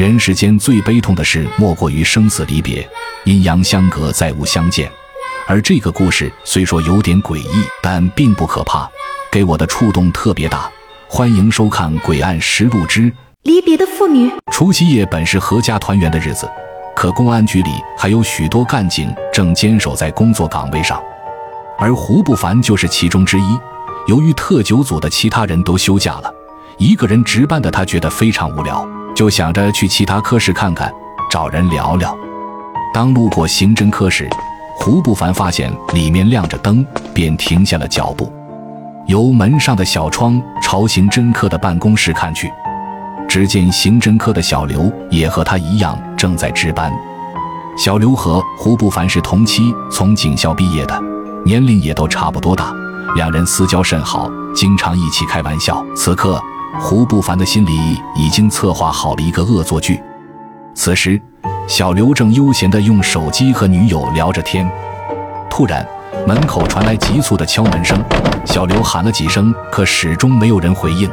人世间最悲痛的事，莫过于生死离别，阴阳相隔，再无相见。而这个故事虽说有点诡异，但并不可怕，给我的触动特别大。欢迎收看《诡案实录之离别的妇女》。除夕夜本是阖家团圆的日子，可公安局里还有许多干警正坚守在工作岗位上，而胡不凡就是其中之一。由于特九组的其他人都休假了，一个人值班的他觉得非常无聊。就想着去其他科室看看，找人聊聊。当路过刑侦科时，胡不凡发现里面亮着灯，便停下了脚步。由门上的小窗朝刑侦科的办公室看去，只见刑侦科的小刘也和他一样正在值班。小刘和胡不凡是同期从警校毕业的，年龄也都差不多大，两人私交甚好，经常一起开玩笑。此刻。胡不凡的心里已经策划好了一个恶作剧。此时，小刘正悠闲地用手机和女友聊着天。突然，门口传来急促的敲门声。小刘喊了几声，可始终没有人回应，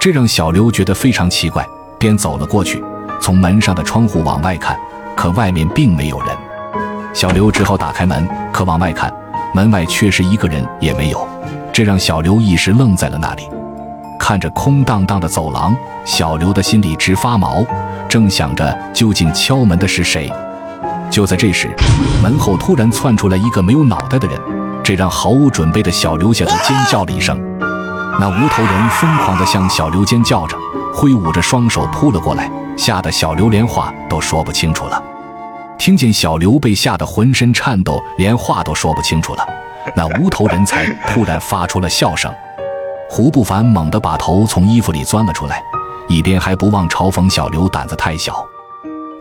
这让小刘觉得非常奇怪，便走了过去，从门上的窗户往外看，可外面并没有人。小刘只好打开门，可往外看，门外确实一个人也没有，这让小刘一时愣在了那里。看着空荡荡的走廊，小刘的心里直发毛，正想着究竟敲门的是谁。就在这时，门后突然窜出来一个没有脑袋的人，这让毫无准备的小刘吓得尖叫了一声。那无头人疯狂地向小刘尖叫着，挥舞着双手扑了过来，吓得小刘连话都说不清楚了。听见小刘被吓得浑身颤抖，连话都说不清楚了，那无头人才突然发出了笑声。胡不凡猛地把头从衣服里钻了出来，一边还不忘嘲讽小刘胆子太小。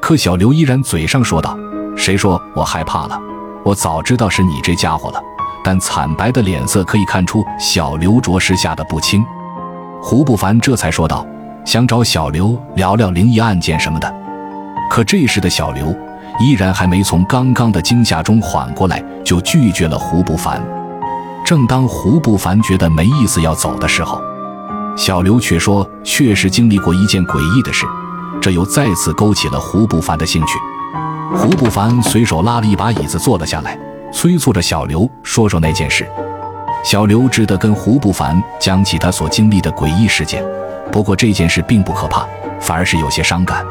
可小刘依然嘴上说道：“谁说我害怕了？我早知道是你这家伙了。”但惨白的脸色可以看出，小刘着实吓得不轻。胡不凡这才说道：“想找小刘聊聊灵异案件什么的。”可这时的小刘依然还没从刚刚的惊吓中缓过来，就拒绝了胡不凡。正当胡不凡觉得没意思要走的时候，小刘却说：“确实经历过一件诡异的事。”这又再次勾起了胡不凡的兴趣。胡不凡随手拉了一把椅子坐了下来，催促着小刘说说那件事。小刘只得跟胡不凡讲起他所经历的诡异事件。不过这件事并不可怕，反而是有些伤感。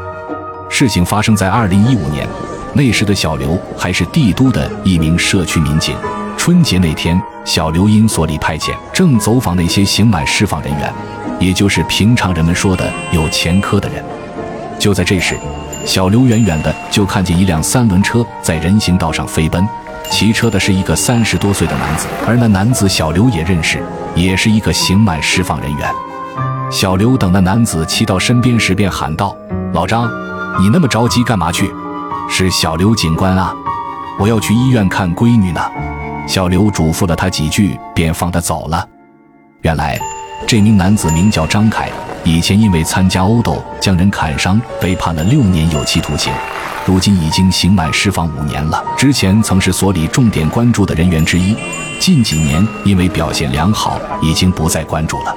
事情发生在二零一五年，那时的小刘还是帝都的一名社区民警。春节那天。小刘因所里派遣，正走访那些刑满释放人员，也就是平常人们说的有前科的人。就在这时，小刘远远的就看见一辆三轮车在人行道上飞奔，骑车的是一个三十多岁的男子，而那男子小刘也认识，也是一个刑满释放人员。小刘等那男子骑到身边时，便喊道：“老张，你那么着急干嘛去？”“是小刘警官啊，我要去医院看闺女呢。”小刘嘱咐了他几句，便放他走了。原来，这名男子名叫张凯，以前因为参加殴斗将人砍伤，被判了六年有期徒刑，如今已经刑满释放五年了。之前曾是所里重点关注的人员之一，近几年因为表现良好，已经不再关注了。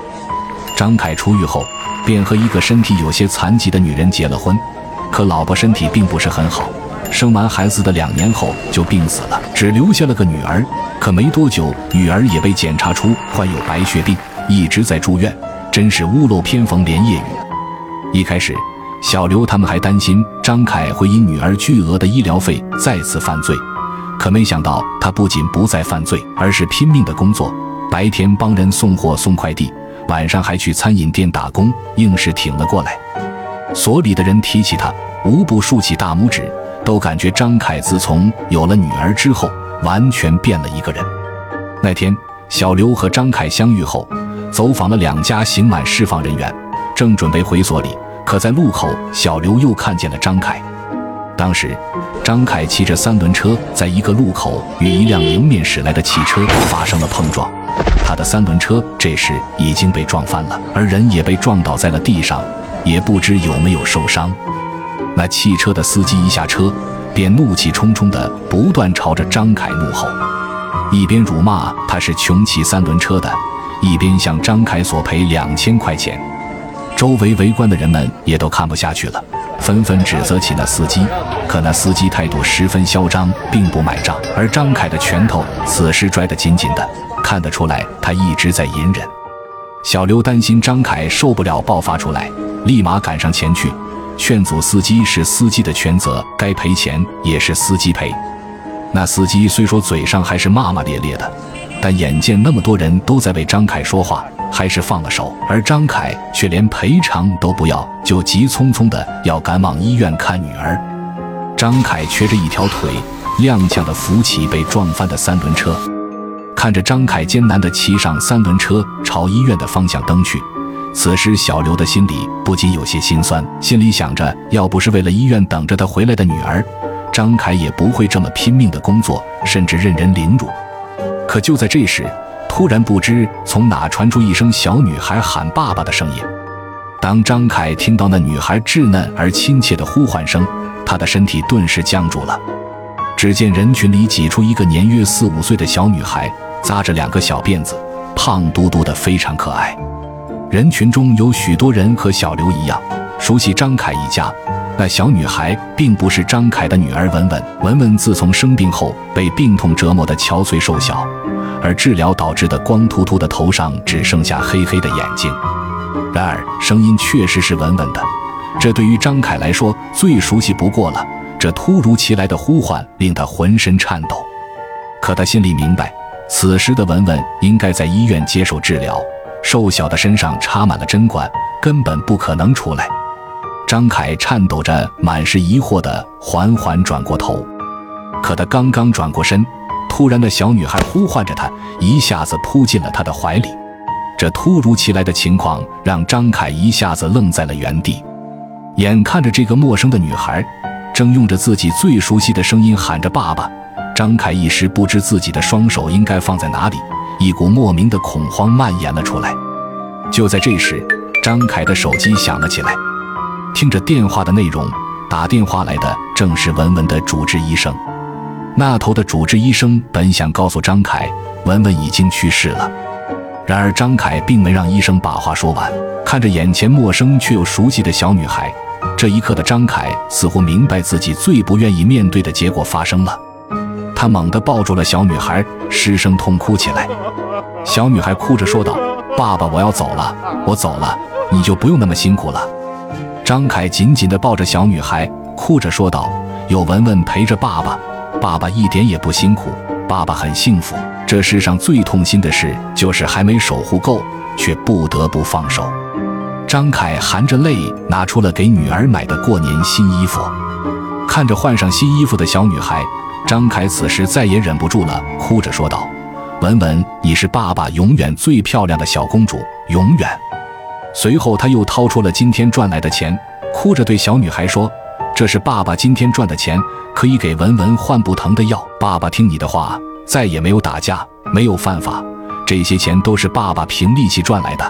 张凯出狱后，便和一个身体有些残疾的女人结了婚，可老婆身体并不是很好。生完孩子的两年后就病死了，只留下了个女儿。可没多久，女儿也被检查出患有白血病，一直在住院，真是屋漏偏逢连夜雨。一开始，小刘他们还担心张凯会因女儿巨额的医疗费再次犯罪，可没想到他不仅不再犯罪，而是拼命的工作，白天帮人送货送快递，晚上还去餐饮店打工，硬是挺了过来。所里的人提起他，无不竖起大拇指。都感觉张凯自从有了女儿之后，完全变了一个人。那天，小刘和张凯相遇后，走访了两家刑满释放人员，正准备回所里，可在路口，小刘又看见了张凯。当时，张凯骑着三轮车，在一个路口与一辆迎面驶来的汽车发生了碰撞，他的三轮车这时已经被撞翻了，而人也被撞倒在了地上，也不知有没有受伤。那汽车的司机一下车，便怒气冲冲地不断朝着张凯怒吼，一边辱骂他是穷骑三轮车的，一边向张凯索赔两千块钱。周围围观的人们也都看不下去了，纷纷指责起那司机。可那司机态度十分嚣张，并不买账。而张凯的拳头此时拽得紧紧的，看得出来他一直在隐忍。小刘担心张凯受不了爆发出来，立马赶上前去劝阻司机：“是司机的全责，该赔钱也是司机赔。”那司机虽说嘴上还是骂骂咧咧的，但眼见那么多人都在为张凯说话。还是放了手，而张凯却连赔偿都不要，就急匆匆的要赶往医院看女儿。张凯瘸着一条腿，踉跄的扶起被撞翻的三轮车，看着张凯艰难的骑上三轮车朝医院的方向蹬去。此时小刘的心里不禁有些心酸，心里想着，要不是为了医院等着他回来的女儿，张凯也不会这么拼命的工作，甚至任人凌辱。可就在这时。突然，不知从哪传出一声小女孩喊爸爸的声音。当张凯听到那女孩稚嫩而亲切的呼唤声，他的身体顿时僵住了。只见人群里挤出一个年约四五岁的小女孩，扎着两个小辫子，胖嘟嘟的，非常可爱。人群中有许多人和小刘一样熟悉张凯一家。那小女孩并不是张凯的女儿文文。文文自从生病后，被病痛折磨得憔悴瘦小。而治疗导致的光秃秃的头上只剩下黑黑的眼睛。然而声音确实是文文的，这对于张凯来说最熟悉不过了。这突如其来的呼唤令他浑身颤抖，可他心里明白，此时的文文应该在医院接受治疗，瘦小的身上插满了针管，根本不可能出来。张凯颤抖着，满是疑惑的缓缓转过头，可他刚刚转过身。突然，的小女孩呼唤着他，一下子扑进了他的怀里。这突如其来的情况让张凯一下子愣在了原地。眼看着这个陌生的女孩，正用着自己最熟悉的声音喊着“爸爸”，张凯一时不知自己的双手应该放在哪里，一股莫名的恐慌蔓延了出来。就在这时，张凯的手机响了起来，听着电话的内容，打电话来的正是文文的主治医生。那头的主治医生本想告诉张凯，文文已经去世了，然而张凯并没让医生把话说完。看着眼前陌生却又熟悉的小女孩，这一刻的张凯似乎明白自己最不愿意面对的结果发生了。他猛地抱住了小女孩，失声痛哭起来。小女孩哭着说道：“爸爸，我要走了，我走了，你就不用那么辛苦了。”张凯紧紧地抱着小女孩，哭着说道：“有文文陪着爸爸。”爸爸一点也不辛苦，爸爸很幸福。这世上最痛心的事，就是还没守护够，却不得不放手。张凯含着泪拿出了给女儿买的过年新衣服，看着换上新衣服的小女孩，张凯此时再也忍不住了，哭着说道：“文文，你是爸爸永远最漂亮的小公主，永远。”随后他又掏出了今天赚来的钱，哭着对小女孩说。这是爸爸今天赚的钱，可以给文文换不疼的药。爸爸听你的话，再也没有打架，没有犯法。这些钱都是爸爸凭力气赚来的。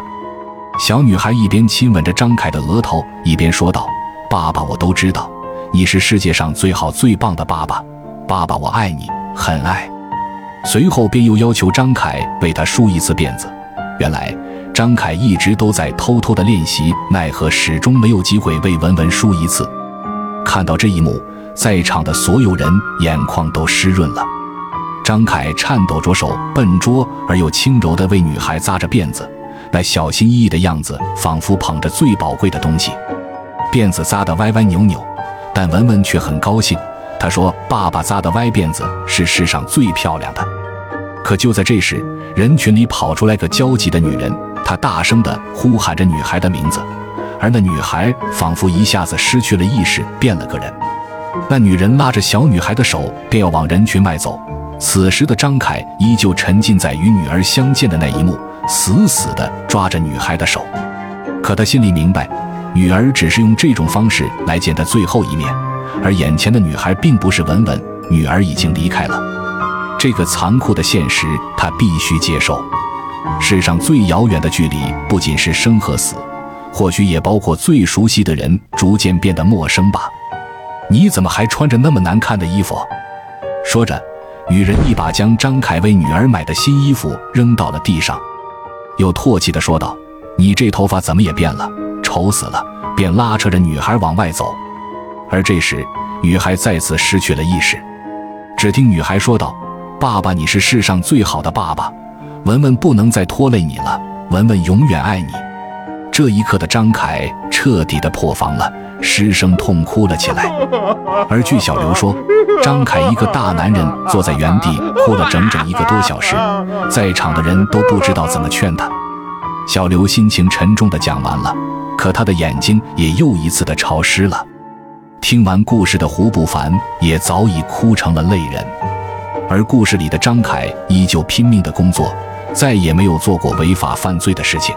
小女孩一边亲吻着张凯的额头，一边说道：“爸爸，我都知道，你是世界上最好最棒的爸爸。爸爸，我爱你，很爱。”随后便又要求张凯为他梳一次辫子。原来张凯一直都在偷偷的练习，奈何始终没有机会为文文梳一次。看到这一幕，在场的所有人眼眶都湿润了。张凯颤抖着手，笨拙而又轻柔地为女孩扎着辫子，那小心翼翼的样子，仿佛捧着最宝贵的东西。辫子扎得歪歪扭扭，但文文却很高兴。他说：“爸爸扎的歪辫子是世上最漂亮的。”可就在这时，人群里跑出来个焦急的女人，她大声地呼喊着女孩的名字。而那女孩仿佛一下子失去了意识，变了个人。那女人拉着小女孩的手，便要往人群外走。此时的张凯依旧沉浸在与女儿相见的那一幕，死死地抓着女孩的手。可他心里明白，女儿只是用这种方式来见他最后一面，而眼前的女孩并不是文文，女儿已经离开了。这个残酷的现实，他必须接受。世上最遥远的距离，不仅是生和死。或许也包括最熟悉的人逐渐变得陌生吧。你怎么还穿着那么难看的衣服？说着，女人一把将张凯为女儿买的新衣服扔到了地上，又唾弃地说道：“你这头发怎么也变了，丑死了，便拉扯着女孩往外走。而这时，女孩再次失去了意识。只听女孩说道：“爸爸，你是世上最好的爸爸，文文不能再拖累你了，文文永远爱你。”这一刻的张凯彻底的破防了，失声痛哭了起来。而据小刘说，张凯一个大男人坐在原地哭了整整一个多小时，在场的人都不知道怎么劝他。小刘心情沉重的讲完了，可他的眼睛也又一次的潮湿了。听完故事的胡不凡也早已哭成了泪人，而故事里的张凯依旧拼命的工作，再也没有做过违法犯罪的事情。